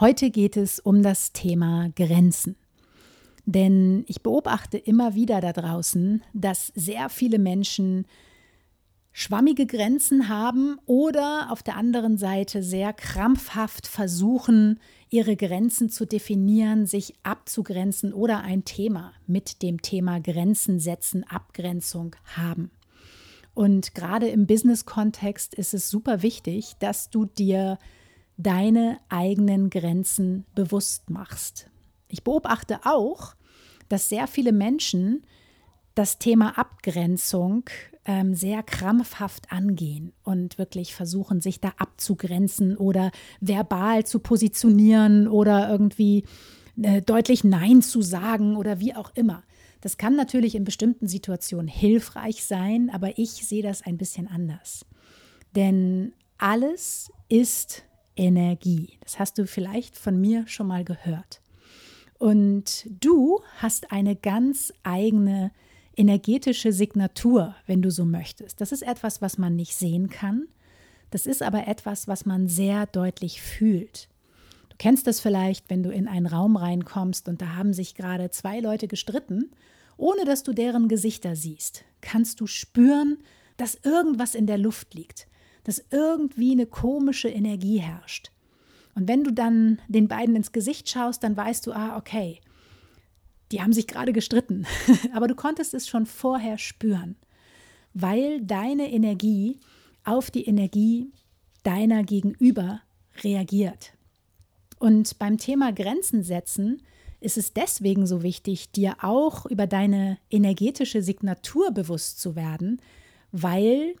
Heute geht es um das Thema Grenzen. Denn ich beobachte immer wieder da draußen, dass sehr viele Menschen schwammige Grenzen haben oder auf der anderen Seite sehr krampfhaft versuchen, ihre Grenzen zu definieren, sich abzugrenzen oder ein Thema mit dem Thema Grenzen setzen, Abgrenzung haben. Und gerade im Business-Kontext ist es super wichtig, dass du dir deine eigenen Grenzen bewusst machst. Ich beobachte auch, dass sehr viele Menschen das Thema Abgrenzung ähm, sehr krampfhaft angehen und wirklich versuchen, sich da abzugrenzen oder verbal zu positionieren oder irgendwie äh, deutlich Nein zu sagen oder wie auch immer. Das kann natürlich in bestimmten Situationen hilfreich sein, aber ich sehe das ein bisschen anders. Denn alles ist Energie. Das hast du vielleicht von mir schon mal gehört. Und du hast eine ganz eigene energetische Signatur, wenn du so möchtest. Das ist etwas, was man nicht sehen kann. Das ist aber etwas, was man sehr deutlich fühlt. Du kennst das vielleicht, wenn du in einen Raum reinkommst und da haben sich gerade zwei Leute gestritten, ohne dass du deren Gesichter siehst. Kannst du spüren, dass irgendwas in der Luft liegt, dass irgendwie eine komische Energie herrscht. Und wenn du dann den beiden ins Gesicht schaust, dann weißt du, ah, okay, die haben sich gerade gestritten. Aber du konntest es schon vorher spüren, weil deine Energie auf die Energie deiner Gegenüber reagiert. Und beim Thema Grenzen setzen ist es deswegen so wichtig, dir auch über deine energetische Signatur bewusst zu werden, weil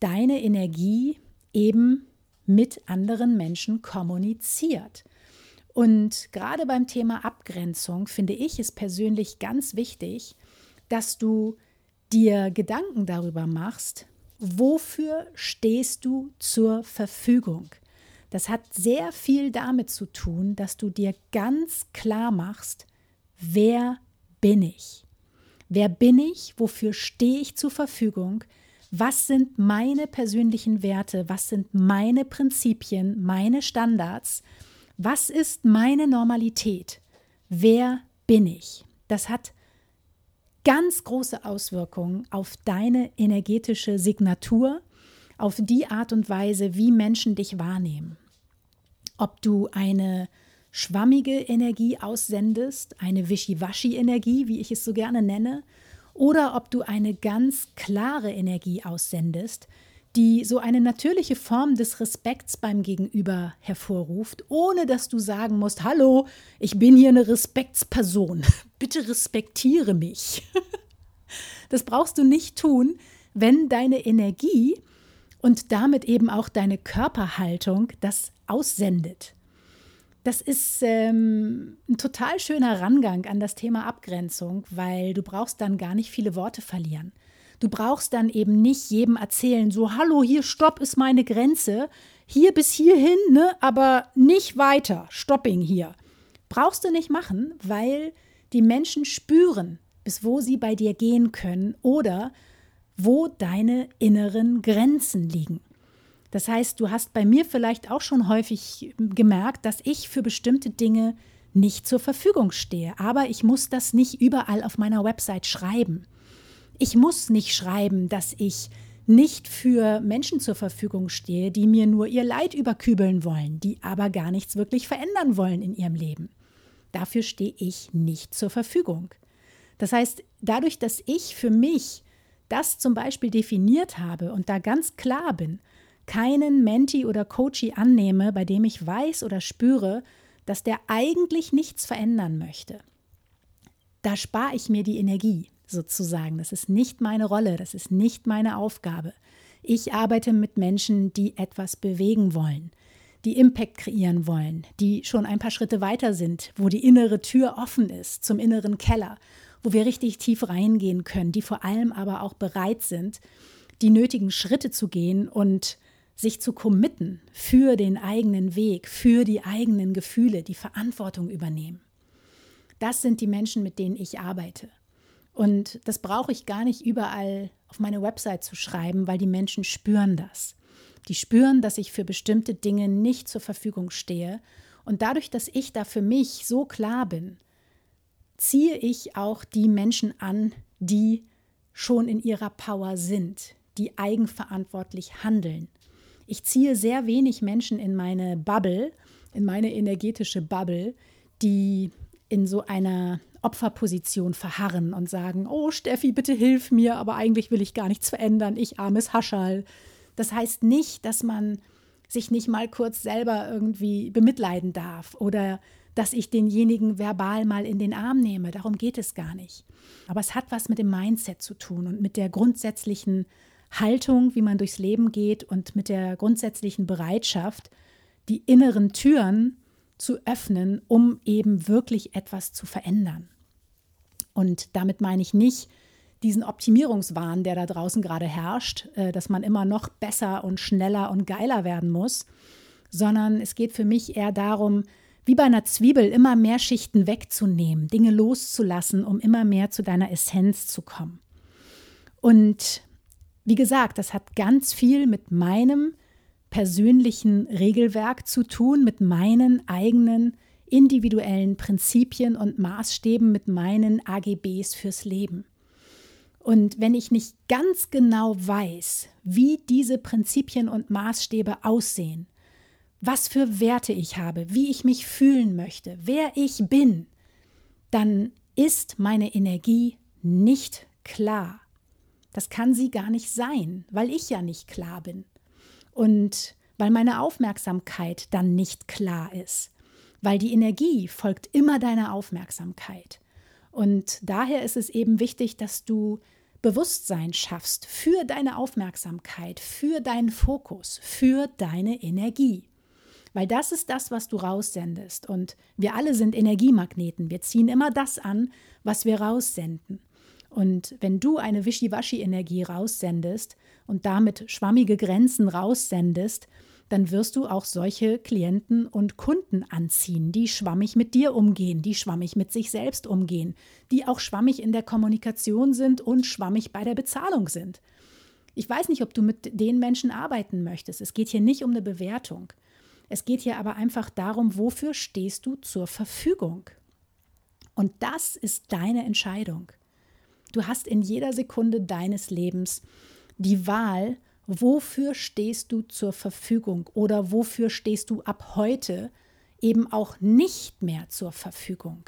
deine Energie eben mit anderen Menschen kommuniziert. Und gerade beim Thema Abgrenzung finde ich es persönlich ganz wichtig, dass du dir Gedanken darüber machst, wofür stehst du zur Verfügung. Das hat sehr viel damit zu tun, dass du dir ganz klar machst, wer bin ich? Wer bin ich? Wofür stehe ich zur Verfügung? Was sind meine persönlichen Werte, was sind meine Prinzipien, meine Standards, was ist meine Normalität, wer bin ich. Das hat ganz große Auswirkungen auf deine energetische Signatur, auf die Art und Weise, wie Menschen dich wahrnehmen. Ob du eine schwammige Energie aussendest, eine Wischiwaschi-Energie, wie ich es so gerne nenne, oder ob du eine ganz klare Energie aussendest, die so eine natürliche Form des Respekts beim Gegenüber hervorruft, ohne dass du sagen musst, hallo, ich bin hier eine Respektsperson, bitte respektiere mich. Das brauchst du nicht tun, wenn deine Energie und damit eben auch deine Körperhaltung das aussendet. Das ist ähm, ein total schöner Rangang an das Thema Abgrenzung, weil du brauchst dann gar nicht viele Worte verlieren. Du brauchst dann eben nicht jedem erzählen, so, hallo, hier, stopp ist meine Grenze, hier bis hierhin, ne, aber nicht weiter, stopping hier. Brauchst du nicht machen, weil die Menschen spüren, bis wo sie bei dir gehen können oder wo deine inneren Grenzen liegen. Das heißt, du hast bei mir vielleicht auch schon häufig gemerkt, dass ich für bestimmte Dinge nicht zur Verfügung stehe. Aber ich muss das nicht überall auf meiner Website schreiben. Ich muss nicht schreiben, dass ich nicht für Menschen zur Verfügung stehe, die mir nur ihr Leid überkübeln wollen, die aber gar nichts wirklich verändern wollen in ihrem Leben. Dafür stehe ich nicht zur Verfügung. Das heißt, dadurch, dass ich für mich das zum Beispiel definiert habe und da ganz klar bin, keinen Menti oder Coachie annehme, bei dem ich weiß oder spüre, dass der eigentlich nichts verändern möchte. Da spare ich mir die Energie sozusagen. Das ist nicht meine Rolle, das ist nicht meine Aufgabe. Ich arbeite mit Menschen, die etwas bewegen wollen, die Impact kreieren wollen, die schon ein paar Schritte weiter sind, wo die innere Tür offen ist zum inneren Keller, wo wir richtig tief reingehen können, die vor allem aber auch bereit sind, die nötigen Schritte zu gehen und sich zu committen für den eigenen Weg, für die eigenen Gefühle, die Verantwortung übernehmen. Das sind die Menschen, mit denen ich arbeite. Und das brauche ich gar nicht überall auf meine Website zu schreiben, weil die Menschen spüren das. Die spüren, dass ich für bestimmte Dinge nicht zur Verfügung stehe. Und dadurch, dass ich da für mich so klar bin, ziehe ich auch die Menschen an, die schon in ihrer Power sind, die eigenverantwortlich handeln. Ich ziehe sehr wenig Menschen in meine Bubble, in meine energetische Bubble, die in so einer Opferposition verharren und sagen, oh Steffi, bitte hilf mir, aber eigentlich will ich gar nichts verändern, ich armes Haschall. Das heißt nicht, dass man sich nicht mal kurz selber irgendwie bemitleiden darf oder dass ich denjenigen verbal mal in den Arm nehme. Darum geht es gar nicht. Aber es hat was mit dem Mindset zu tun und mit der grundsätzlichen Haltung, wie man durchs Leben geht und mit der grundsätzlichen Bereitschaft, die inneren Türen zu öffnen, um eben wirklich etwas zu verändern. Und damit meine ich nicht diesen Optimierungswahn, der da draußen gerade herrscht, äh, dass man immer noch besser und schneller und geiler werden muss, sondern es geht für mich eher darum, wie bei einer Zwiebel immer mehr Schichten wegzunehmen, Dinge loszulassen, um immer mehr zu deiner Essenz zu kommen. Und wie gesagt, das hat ganz viel mit meinem persönlichen Regelwerk zu tun, mit meinen eigenen individuellen Prinzipien und Maßstäben, mit meinen AGBs fürs Leben. Und wenn ich nicht ganz genau weiß, wie diese Prinzipien und Maßstäbe aussehen, was für Werte ich habe, wie ich mich fühlen möchte, wer ich bin, dann ist meine Energie nicht klar. Das kann sie gar nicht sein, weil ich ja nicht klar bin und weil meine Aufmerksamkeit dann nicht klar ist, weil die Energie folgt immer deiner Aufmerksamkeit. Und daher ist es eben wichtig, dass du Bewusstsein schaffst für deine Aufmerksamkeit, für deinen Fokus, für deine Energie. Weil das ist das, was du raussendest. Und wir alle sind Energiemagneten. Wir ziehen immer das an, was wir raussenden. Und wenn du eine Wischiwaschi-Energie raussendest und damit schwammige Grenzen raussendest, dann wirst du auch solche Klienten und Kunden anziehen, die schwammig mit dir umgehen, die schwammig mit sich selbst umgehen, die auch schwammig in der Kommunikation sind und schwammig bei der Bezahlung sind. Ich weiß nicht, ob du mit den Menschen arbeiten möchtest. Es geht hier nicht um eine Bewertung. Es geht hier aber einfach darum, wofür stehst du zur Verfügung? Und das ist deine Entscheidung. Du hast in jeder Sekunde deines Lebens die Wahl, wofür stehst du zur Verfügung oder wofür stehst du ab heute eben auch nicht mehr zur Verfügung.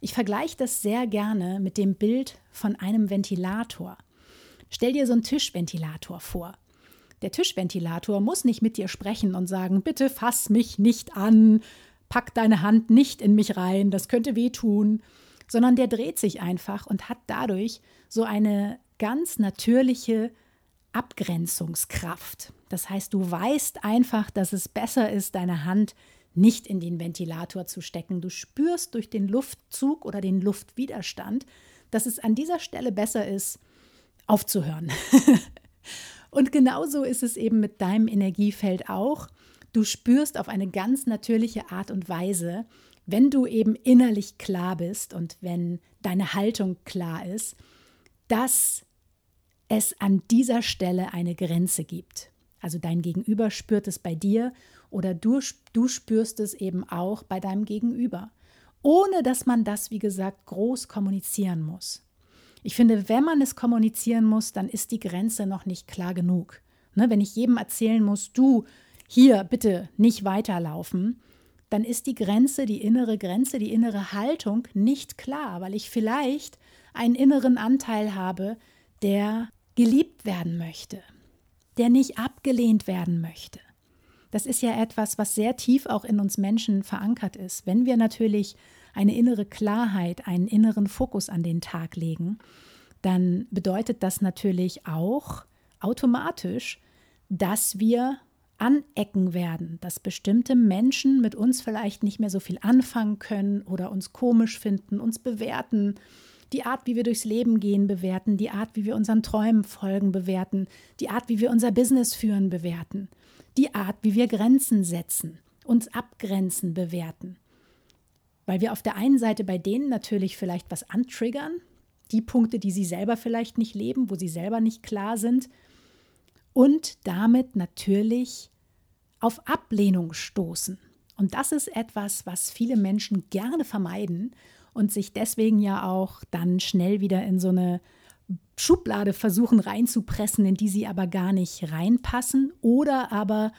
Ich vergleiche das sehr gerne mit dem Bild von einem Ventilator. Stell dir so einen Tischventilator vor. Der Tischventilator muss nicht mit dir sprechen und sagen, bitte fass mich nicht an, pack deine Hand nicht in mich rein, das könnte wehtun, sondern der dreht sich einfach und hat dadurch so eine ganz natürliche Abgrenzungskraft. Das heißt, du weißt einfach, dass es besser ist, deine Hand nicht in den Ventilator zu stecken. Du spürst durch den Luftzug oder den Luftwiderstand, dass es an dieser Stelle besser ist, aufzuhören. Und genauso ist es eben mit deinem Energiefeld auch. Du spürst auf eine ganz natürliche Art und Weise, wenn du eben innerlich klar bist und wenn deine Haltung klar ist, dass es an dieser Stelle eine Grenze gibt. Also dein Gegenüber spürt es bei dir oder du, du spürst es eben auch bei deinem Gegenüber, ohne dass man das, wie gesagt, groß kommunizieren muss. Ich finde, wenn man es kommunizieren muss, dann ist die Grenze noch nicht klar genug. Ne, wenn ich jedem erzählen muss, du hier bitte nicht weiterlaufen, dann ist die Grenze, die innere Grenze, die innere Haltung nicht klar, weil ich vielleicht einen inneren Anteil habe, der geliebt werden möchte, der nicht abgelehnt werden möchte. Das ist ja etwas, was sehr tief auch in uns Menschen verankert ist. Wenn wir natürlich eine innere Klarheit, einen inneren Fokus an den Tag legen, dann bedeutet das natürlich auch automatisch, dass wir anecken werden, dass bestimmte Menschen mit uns vielleicht nicht mehr so viel anfangen können oder uns komisch finden, uns bewerten, die Art, wie wir durchs Leben gehen, bewerten, die Art, wie wir unseren Träumen folgen, bewerten, die Art, wie wir unser Business führen, bewerten, die Art, wie wir Grenzen setzen, uns abgrenzen, bewerten. Weil wir auf der einen Seite bei denen natürlich vielleicht was antriggern, die Punkte, die sie selber vielleicht nicht leben, wo sie selber nicht klar sind, und damit natürlich auf Ablehnung stoßen. Und das ist etwas, was viele Menschen gerne vermeiden und sich deswegen ja auch dann schnell wieder in so eine Schublade versuchen reinzupressen, in die sie aber gar nicht reinpassen oder aber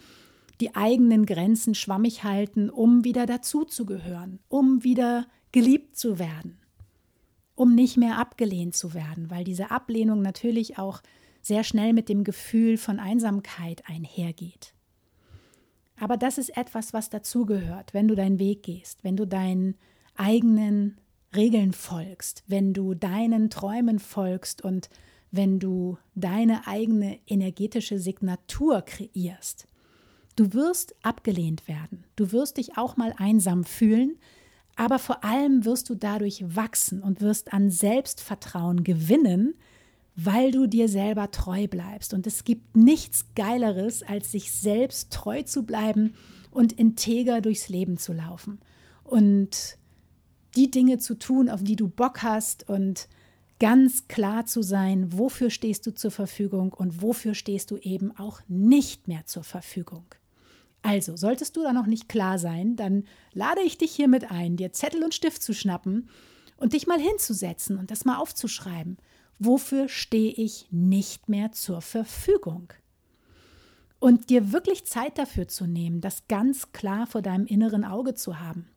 die eigenen Grenzen schwammig halten, um wieder dazuzugehören, um wieder geliebt zu werden, um nicht mehr abgelehnt zu werden, weil diese Ablehnung natürlich auch sehr schnell mit dem Gefühl von Einsamkeit einhergeht. Aber das ist etwas, was dazugehört, wenn du deinen Weg gehst, wenn du deinen eigenen Regeln folgst, wenn du deinen Träumen folgst und wenn du deine eigene energetische Signatur kreierst. Du wirst abgelehnt werden, du wirst dich auch mal einsam fühlen, aber vor allem wirst du dadurch wachsen und wirst an Selbstvertrauen gewinnen, weil du dir selber treu bleibst. Und es gibt nichts Geileres, als sich selbst treu zu bleiben und integer durchs Leben zu laufen. Und die Dinge zu tun, auf die du Bock hast und ganz klar zu sein, wofür stehst du zur Verfügung und wofür stehst du eben auch nicht mehr zur Verfügung. Also, solltest du da noch nicht klar sein, dann lade ich dich hiermit ein, dir Zettel und Stift zu schnappen und dich mal hinzusetzen und das mal aufzuschreiben wofür stehe ich nicht mehr zur Verfügung? Und dir wirklich Zeit dafür zu nehmen, das ganz klar vor deinem inneren Auge zu haben,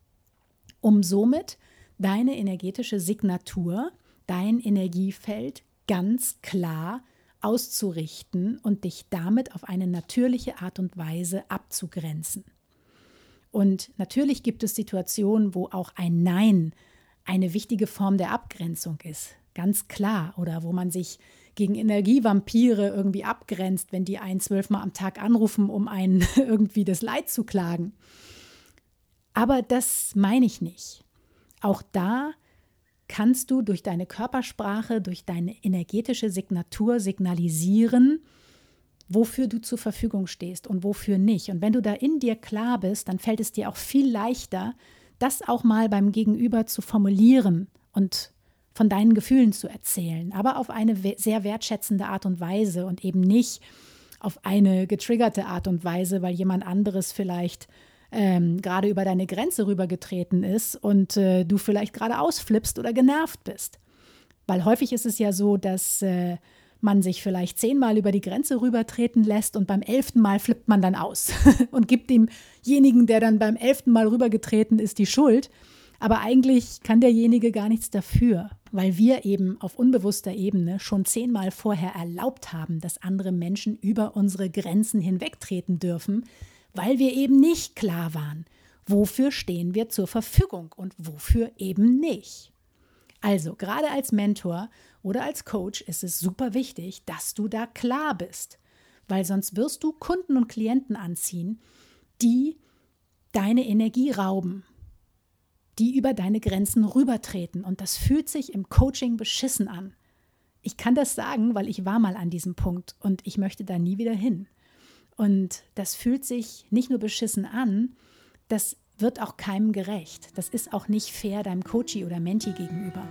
um somit deine energetische Signatur, dein Energiefeld ganz klar auszurichten und dich damit auf eine natürliche Art und Weise abzugrenzen. Und natürlich gibt es Situationen, wo auch ein Nein eine wichtige Form der Abgrenzung ist ganz klar. Oder wo man sich gegen Energievampire irgendwie abgrenzt, wenn die einen zwölfmal am Tag anrufen, um einen irgendwie das Leid zu klagen. Aber das meine ich nicht. Auch da kannst du durch deine Körpersprache, durch deine energetische Signatur signalisieren, wofür du zur Verfügung stehst und wofür nicht. Und wenn du da in dir klar bist, dann fällt es dir auch viel leichter, das auch mal beim Gegenüber zu formulieren und von deinen Gefühlen zu erzählen, aber auf eine sehr wertschätzende Art und Weise und eben nicht auf eine getriggerte Art und Weise, weil jemand anderes vielleicht ähm, gerade über deine Grenze rübergetreten ist und äh, du vielleicht gerade ausflippst oder genervt bist. Weil häufig ist es ja so, dass äh, man sich vielleicht zehnmal über die Grenze rübertreten lässt und beim elften Mal flippt man dann aus und gibt demjenigen, der dann beim elften Mal rübergetreten ist, die Schuld. Aber eigentlich kann derjenige gar nichts dafür, weil wir eben auf unbewusster Ebene schon zehnmal vorher erlaubt haben, dass andere Menschen über unsere Grenzen hinwegtreten dürfen, weil wir eben nicht klar waren, wofür stehen wir zur Verfügung und wofür eben nicht. Also gerade als Mentor oder als Coach ist es super wichtig, dass du da klar bist, weil sonst wirst du Kunden und Klienten anziehen, die deine Energie rauben die über deine Grenzen rübertreten. Und das fühlt sich im Coaching beschissen an. Ich kann das sagen, weil ich war mal an diesem Punkt und ich möchte da nie wieder hin. Und das fühlt sich nicht nur beschissen an, das wird auch keinem gerecht. Das ist auch nicht fair deinem Coachie oder Menti gegenüber.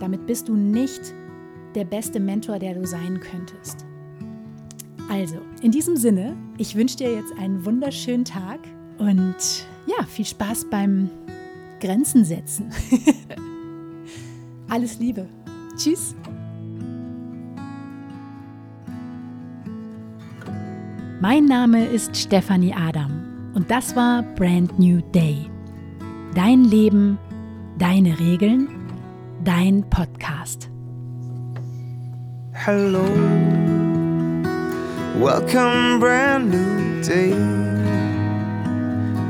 Damit bist du nicht der beste Mentor, der du sein könntest. Also, in diesem Sinne, ich wünsche dir jetzt einen wunderschönen Tag und ja, viel Spaß beim Grenzen setzen. Alles Liebe, Tschüss. Mein Name ist Stefanie Adam und das war Brand New Day. Dein Leben, deine Regeln, dein Podcast. Hello, welcome, brand new day.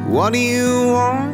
What do you want